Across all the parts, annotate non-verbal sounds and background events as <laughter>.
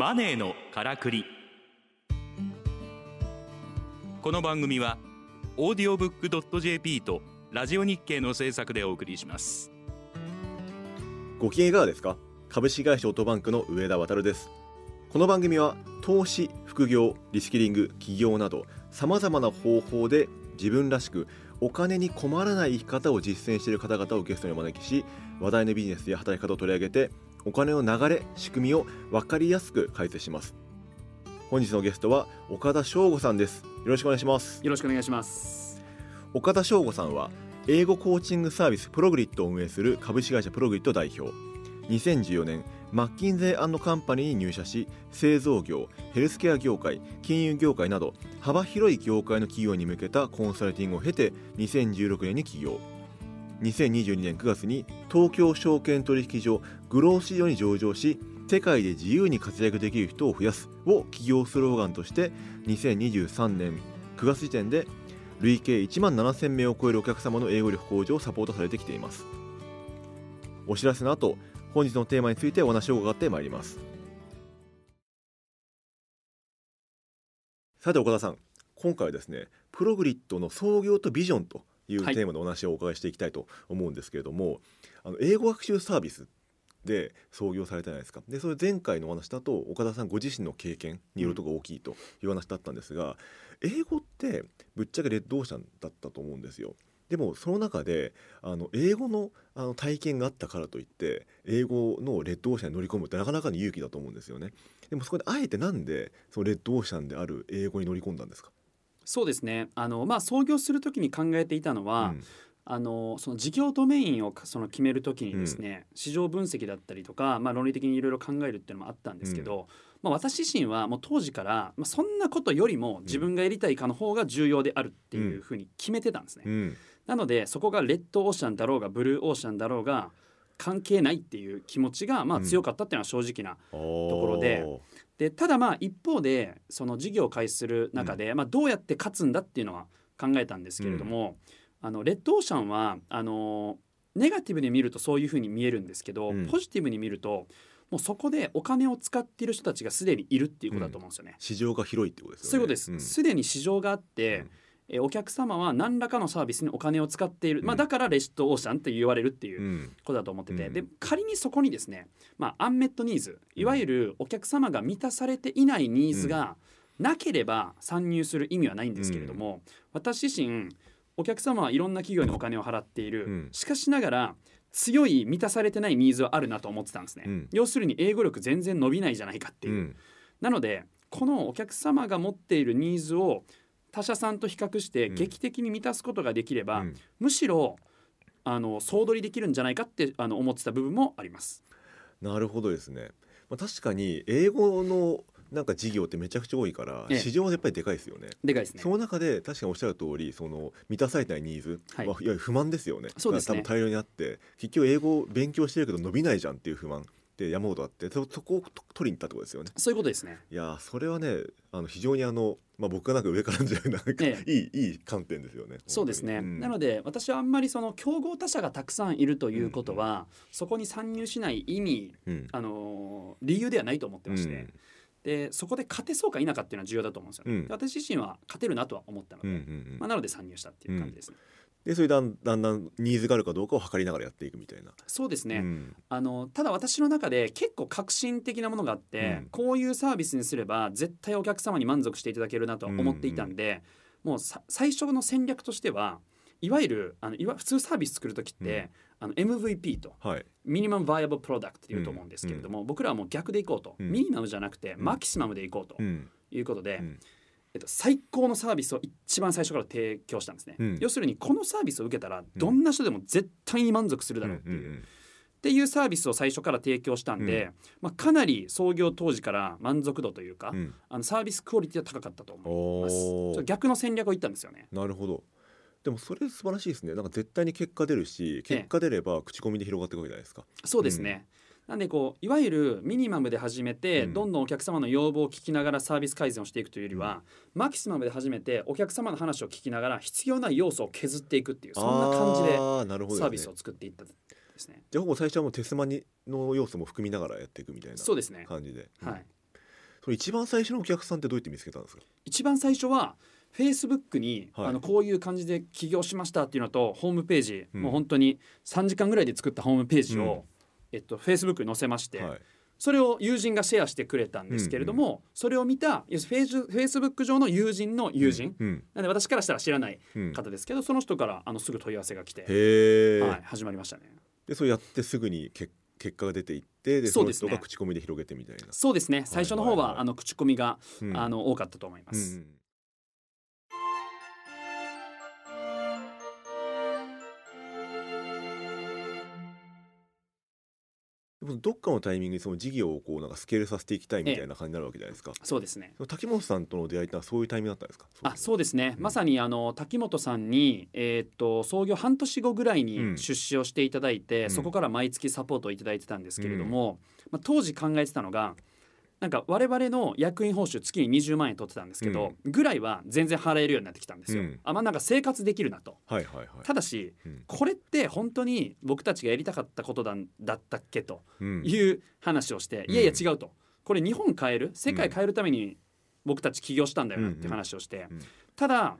マネーのからくり。この番組はオーディオブックドット JP とラジオ日経の制作でお送りします。ご機嫌いかがですか？株式会社オートバンクの上田渉です。この番組は投資副業リスキリング起業などさまざまな方法で自分らしくお金に困らない生き方を実践している方々をゲストにお招きし話題のビジネスや働き方を取り上げてお金の流れ仕組みを分かりやすく解説します。本日のゲストは岡田翔吾さんです。よろしくお願いします。よろしくお願いします。岡田翔吾さんは英語コーチングサービスプログリッドを運営する株式会社プログリッド代表。2014年マッキンゼーカンパニーに入社し製造業ヘルスケア業界金融業界など幅広い業界の企業に向けたコンサルティングを経て2016年に起業2022年9月に東京証券取引所グロース市場に上場し世界で自由に活躍できる人を増やすを企業スローガンとして2023年9月時点で累計1万7000名を超えるお客様の英語力向上をサポートされてきています。お知らせの後本日のテーマについてお話を伺ってまいります。さて岡田さん。今回はですねプログリッドの創業とビジョンというテーマでお話をお伺いしていきたいと思うんですけれども、はい、あの英語学習サービスで創業されたじゃないですかでそれ前回のお話だと岡田さんご自身の経験によるところが大きいという話だったんですが、うん、英語ってぶっちゃけレッドオーシャンだったと思うんですよ。でもその中であの英語のあの体験があったからといって英語のレッドオーシャンに乗り込むってなかなかの勇気だと思うんですよね。でもそこであえてなんでそのレッドオーシャンである英語に乗り込んだんですか？そうですね。あの、まあ、創業する時に考えていたのは、うん、あのその事業ドメインをその決める時にですね、うん、市場分析だったりとか、まあ、論理的にいろいろ考えるっていうのもあったんですけど、うん、まあ、私自身はもう当時から、まあ、そんなことよりも自分がやりたいかの方が重要であるっていうふうに決めてたんですね。なのでそこがレッドオーシャンだろうがブルーオーシャンだろうが関係ないっていう気持ちがまあ強かったっていうのは正直なところで。でただまあ一方でその事業を開始する中で、うん、まあ、どうやって勝つんだっていうのは考えたんですけれども、うん、あのレッドオーシャンはあのネガティブで見るとそういうふうに見えるんですけど、うん、ポジティブに見るともうそこでお金を使っている人たちがすでにいるっていうことだと思うんですよね。市場が広いってことですよね。そういうことです。すで、に市場があって、えお客様は何らかのサービスにお金を使っている、まあ、だからレシットオーシャンって言われるっていうことだと思ってて、で仮にそこにですね、まあ、アンメットニーズいわゆるお客様が満たされていないニーズがなければ参入する意味はないんですけれども、私自身お客様はいろんな企業にお金を払っている、しかしながら強い満たされてないニーズはあるなと思ってたんですね、うん、要するに英語力全然伸びないじゃないかっていう、うん、なのでこのお客様が持っているニーズを他社さんと比較して劇的に満たすことができれば、うん、むしろあの総取りできるんじゃないかってあの思ってた部分もあります。なるほどですね。まあ、確かに英語のなんか事業ってめちゃくちゃ多いから、市場はやっぱりでかいですよね。でかいですね。その中で確かにおっしゃる通り、その満たされないニーズは、はい、いわゆる不満ですよね。そうですね。多分大量にあって、結局英語を勉強してるけど伸びないじゃんっていう不満。って山ほどあってそこを取りに行ったってことですよね。そういうことですね。いやそれはねあの非常にあのまあ僕がなんか上からじゃなんか、ええ、いいいい観点ですよね。そうですね。うん、なので私はあんまりその競合他社がたくさんいるということは、うんうん、そこに参入しない意味、うん、あの理由ではないと思ってまして。うんでそこで勝てそうか否かっていうのは重要だと思うんですよ、うん、私自身は勝てるなとは思ったので、うんうんうん、まあ、なので参入したっていう感じですね。うんでそれだんだんだんニーズがあるかどうかを測りながらやっていくみたいな。そうですね、うん、あのただ私の中で結構革新的なものがあって、うん、こういうサービスにすれば絶対お客様に満足していただけるなと思っていたんで、うんうん、もう最初の戦略としてはいわゆるあのいわ普通サービス作る時って、あの MVP と、はい、ミニマムバイアブルプロダクトっていうと思うんですけれども、僕らはもう逆でいこうと、ミニマムじゃなくてマキシマムでいこうということで。えっと、最高のサービスを一番最初から提供したんですね、うん、要するにこのサービスを受けたらどんな人でも絶対に満足するだろうっていう。っていうサービスを最初から提供したんで、うん、まあ、かなり創業当時から満足度というか、うん、あのサービスクオリティは高かったと思います。逆の戦略を言ったんですよね。なるほど。でもそれ素晴らしいですね。なんか絶対に結果出るし結果出れば口コミで広がっていくわけじゃないですか、そうですね、なんでこういわゆるミニマムで始めて、どんどんお客様の要望を聞きながらサービス改善をしていくというよりは、マキシマムで始めてお客様の話を聞きながら必要な要素を削っていくっていうそんな感じでサービスを作っていったですね。じゃあほぼ最初はもうテスマニの要素も含みながらやっていくみたいな感じで。そうで。すね、はい。それ一番最初のお客さんってどうやって見つけたんですか？一番最初はフェイスブックに、はい。あのこういう感じで起業しましたっていうのとホームページ、うん。もう本当に3時間ぐらいで作ったホームページを、うんえっと、フェイスブックに載せまして、はい。それを友人がシェアしてくれたんですけれども、それを見たフェイスフェイスブック上の友人の友人、うんなんで私からしたら知らないうん。方ですけどその人からあのすぐ問い合わせが来て、はい、始まりましたね。でそれやってすぐにけ結果が出ていってでそうですね。口コミで広げてみたいな。そうですね。最初の方は,、はいはいはいあの口コミが、うん。あの多かったと思います。うんどっかのタイミングでその事業をこうなんかスケールさせていきたいみたいな感じになるわけじゃないですか。そうですね。滝本さんとの出会いってのはそういうタイミングだったんですか？あそうですね、うん。まさにあの滝本さんに、えーっと創業半年後ぐらいうん。に出資をしていただいて、うん。そこから毎月サポートをいただいてたんですけれども、まあ、当時考えてたのがなんか我々の役員報酬月に20万円取ってたんですけど、ぐらいは全然払えるようになってきたんですよ。うん。あまあなんか生活できるなと。はいはいはい。ただしうん。これって本当に僕たちがやりたかったことだだったっけとうん。いう話をして、うん。いやいや違うと。これ日本変える？世界変えるために僕たち起業したんだよなって話をして、うん。うんただ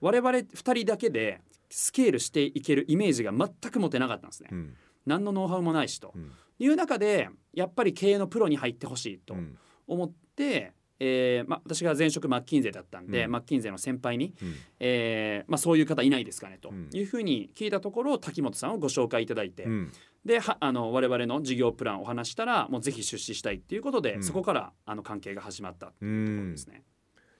我々2人だけでスケールしていけるイメージが全く持てなかったんですね、うん。何のノウハウもないしと。うん。いう中でやっぱり経営のプロに入ってほしいと。うん思って、えーまあ、私が前職マッキンゼーだったんで、うんマッキンゼーの先輩に、うんえーまあ、そういう方いないですかねとうんいうふうに聞いたところ滝本さんをご紹介いただいて、うんではあの我々の事業プランをお話したらもうぜひ出資したいっていうことで、うんそこからあの関係が始まったとういうところんですね。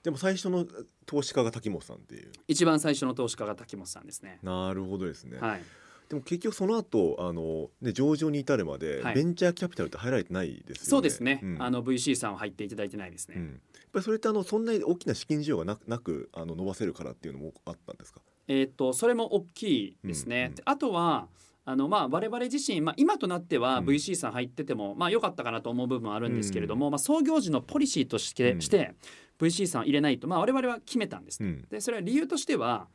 でも最初の投資家が滝本さんっていう。一番最初の投資家が滝本さんですね。なるほどですね。はい、でも結局その後あのね上場に至るまではい。ベンチャーキャピタルって入られてないですよね。そうですね、ん。あの VC さんは入っていただいてないですね。うん。やっぱりそれってあのそんなに大きな資金需要がなくなくあの伸ばせるからっていうのもあったんですか？えーっとそれも大きいですね。うんうん。であとはあのまあ我々自身、まあ、今となってはうん。VC さん入ってても、まあ良かったかなと思う部分はあるんですけれども、まあ、創業時のポリシーとして,、うん。して VC さんを入れないと、まあ、我々は決めたんですね、うん。でそれは理由としては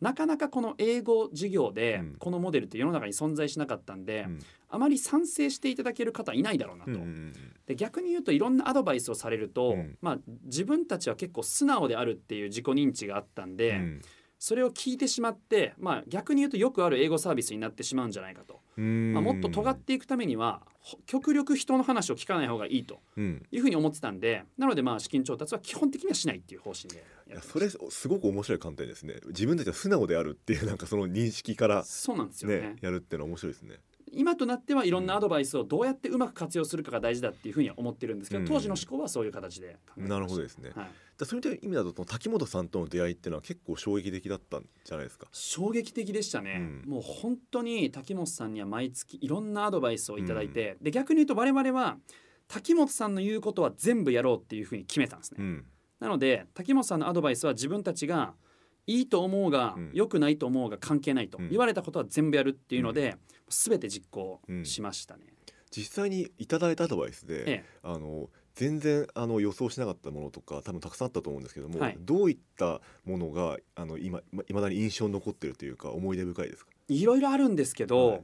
なかなかこの英語事業でうん。このモデルって世の中に存在しなかったんで、うん。あまり賛成していただける方いないだろうなと。うんうんで逆に言うといろんなアドバイスをされると、うん。まあ、自分たちは結構素直であるっていう自己認知があったんで、うん。それを聞いてしまって、まあ、逆に言うとよくある英語サービスになってしまうんじゃないかと、うん。まあ、もっと尖っていくためにはほ極力人の話を聞かない方がいいとうん。いうふうに思ってたんでなのでまあ資金調達は基本的にはしないっていう方針で。いやそれすごく面白い観点ですね。自分たちは素直であるっていうなんかその認識からそうなんですよね。ねやるっていうのは面白いですね。今となってはいろんなアドバイスをどうやってうまく活用するかが大事だっていうふうには思ってるんですけど、うん。当時の思考はそういう形でなるほどですね。はい、だそういう意味だと滝本さんとの出会いっていうのは結構衝撃的だったんじゃないですか？衝撃的でしたね、うん。もう本当に滝本さんには毎月いろんなアドバイスをいただいて、で逆に言うと我々は滝本さんの言うことは全部やろうっていうふうに決めたんですね、うんなので滝本さんのアドバイスは自分たちがいいと思うが、うん。良くないと思うが関係ないと、うん。言われたことは全部やるっていうので、全て実行しましたね、実際にいただいたアドバイスで、ええ。あの全然あの予想しなかったものとか多分たくさんあったと思うんですけども、はい。どういったものがあの今いまだに印象に残ってるというか思い出深いですか？いろいろあるんですけど、はい。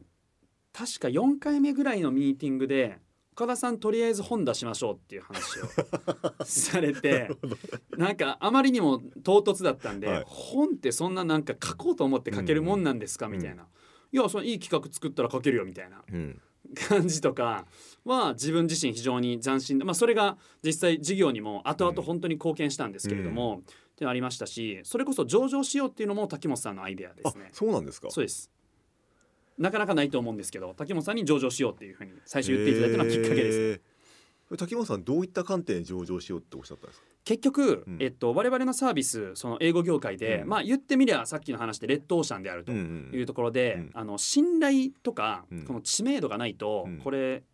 確か4回目ぐらいのミーティングで岡田さんとりあえず本出しましょうっていう話を <laughs> されてなんかあまりにも唐突だったんで、はい。本ってそんななんか書こうと思って書けるもんなんですか、うんみたいな。いやそのいい企画作ったら書けるよみたいなうん。感じとかは自分自身非常に斬新で、まあ、それが実際事業にも後々本当に貢献したんですけれども、っていうのありましたしそれこそ上場しようっていうのも滝本さんのアイデアであすね。そうなんですか。そうですなかなかないと思うんですけど滝本さんに上場しようっていうふうに最初言っていただいたのはきっかけです。滝本さんどういった観点で上場しようっておっしゃったんですか？結局、うん。えっと、我々のサービスその英語業界で、うん。まあ言ってみりゃさっきの話でレッドオーシャンであるとんいうところで、うん。あの信頼とか、うん。この知名度がないと、うん。これ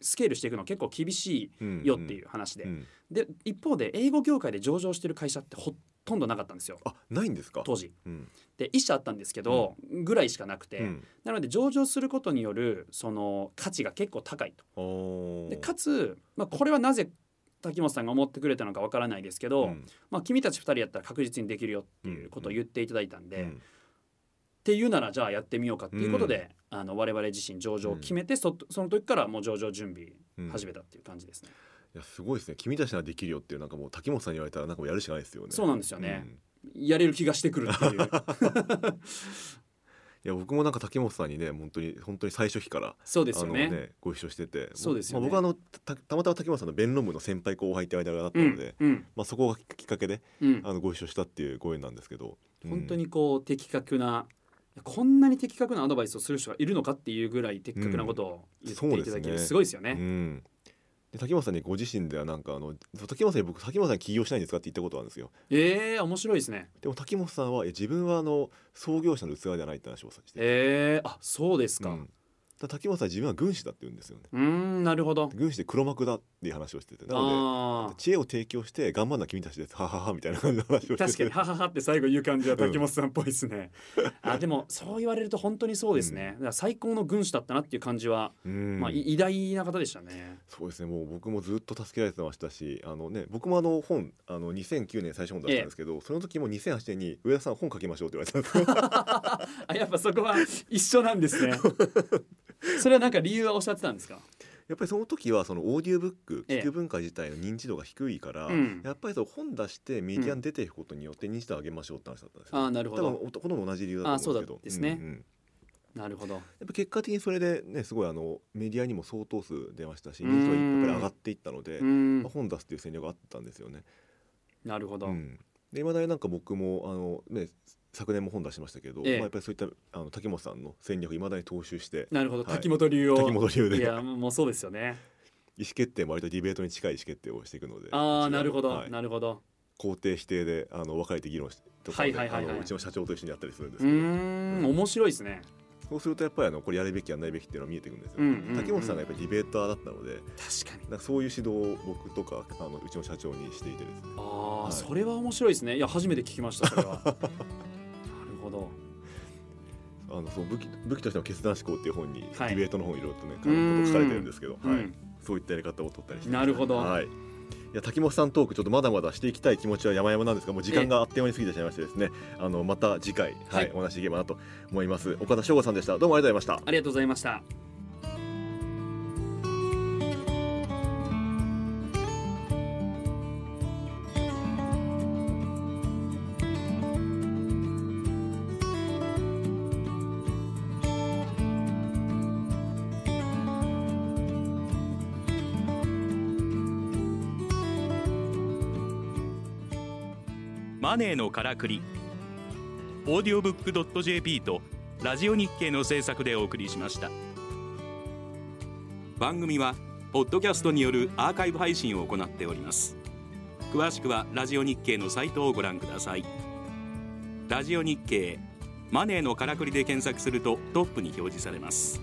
スケールしていくの結構厳しいよっていう話で、うん。で一方で英語業界で上場してる会社ってほとんどなかったんですよ。あないんですか？当時。うん。で一社あったんですけど、ぐらいしかなくて、うん。なので上場することによるその価値が結構高いと。でかつ、まあ、これはなぜ滝本さんが思ってくれたのかわからないですけど、うん。まあ、君たち2人やったら確実にできるよっていうことを言っていただいたんで、っうん。ていうならじゃあやってみようかっていうことで、あの我々自身上場を決めて、そその時からもう上場準備うん。始めたっていう感じですね。いやすごいですね。君たちならできるよっていうなんかもう滝本さんに言われたらなんかもうやるしかないですよね。そうなんですよね、うん。やれる気がしてくるっていう。<laughs> いや僕もなんか滝本さんにね本当に本当に最初期からそうですよね。あのご一緒してて。そうですよね。まあ、僕はあのたたまたま滝本さんの弁論部の先輩後輩って間柄だったうんので、うん。まあ、そこがきっかけでうん。あのご一緒したっていうご縁なんですけど、うん本当にこう的確なこんなに的確なアドバイスをする人がいるのかっていうぐらい的確なことを言っていただける、すごいですよね。うんで滝本さんにご自身ではなんかあの滝本さんに僕滝本さんに起業しないんですかって言ったことあるんですよえー、面白いですね。でも滝本さんはいや自分はあの創業者の器ではないって話をさしてえー、あそうですか。う、うんだ滝本さんは自分は軍師だって言うんですよねーんなるほど。軍師で黒幕だっていう話をしててなのあで知恵を提供して頑張んな君たちですはははみたいな感じの話をしててあ確かにはははって最後言う感じは滝本さんっぽいですね。<laughs> あでもそう言われると本当にそうですね。だから最高の軍師だったなっていう感じは、うんまあい偉大な方でしたね。そうですねもう僕もずっと助けられてましたしあの、ね、僕もあの本あの2009年最初本出したんですけど、その時も2008年に上田さん本書きましょうって言われたんですよ <laughs> あやっぱそこは一緒なんですね。<laughs> <laughs> それはなんか理由はおっしゃってたんですか？やっぱりその時はそのオーディオブックええ聞く文化自体の認知度が低いから、うんやっぱりその本出してメディアに出ていくことによって認知度を上げましょうって話だったんですよ、あーなるほ多分ど。おほとんど同じ理由だと思うんですけどですねんんなるほど。やっぱ結果的にそれでねすごいあのメディアにも相当数出ましたしうん認知度がやっぱり上がっていったのでう、んまあ、本出すっていう戦略があったんですよね。なるほど。うん、で今だになんか僕もあの、ね、昨年も本出しましたけど、ええまあ、やっぱりそういったあの滝本さんの戦略いまだに踏襲してなるほど。はい滝本流を。滝本流でいやもうそうですよね。意思決定も割とディベートに近い意思決定をしていくのでああなるほど、はいなるほど。肯定否定であの分かれて議論してとかではいはいはいうちの社長と一緒にやったりするんでうすけどーん面白いですね。そうするとやっぱりあのこれやるべきやらないべきっていうのが見えてくるんですよ、うんうんうん滝本さんがやっぱりディベーターだったので確かに。そういう指導を僕とかあのうちの社長にしていてですねああ、はいそれは面白いですね。いや初めて聞きましたそれは。あのそう武器武器としての決断思考っていう本に、はい。ディベートの本いろいろとね書かれてるんですけど、はい。うんそういったやり方を取ったりしてなるほど。はい。いや滝本さんトークちょっとまだまだしていきたい気持ちは山々なんですがもう時間があっという間に過ぎてしまいましてですねあのまた次回、ははいい。お話しできればなと思います。岡田翔吾さんでした。どうもありがとうございました。ありがとうございました。マネーのからくり。オーディオブックドット .jp とラジオ日経の制作でお送りしました。番組はポッドキャストによるアーカイブ配信を行っております。詳しくはラジオ日経のサイトをご覧ください。ラジオ日経マネーのからくりで検索するとトップに表示されます。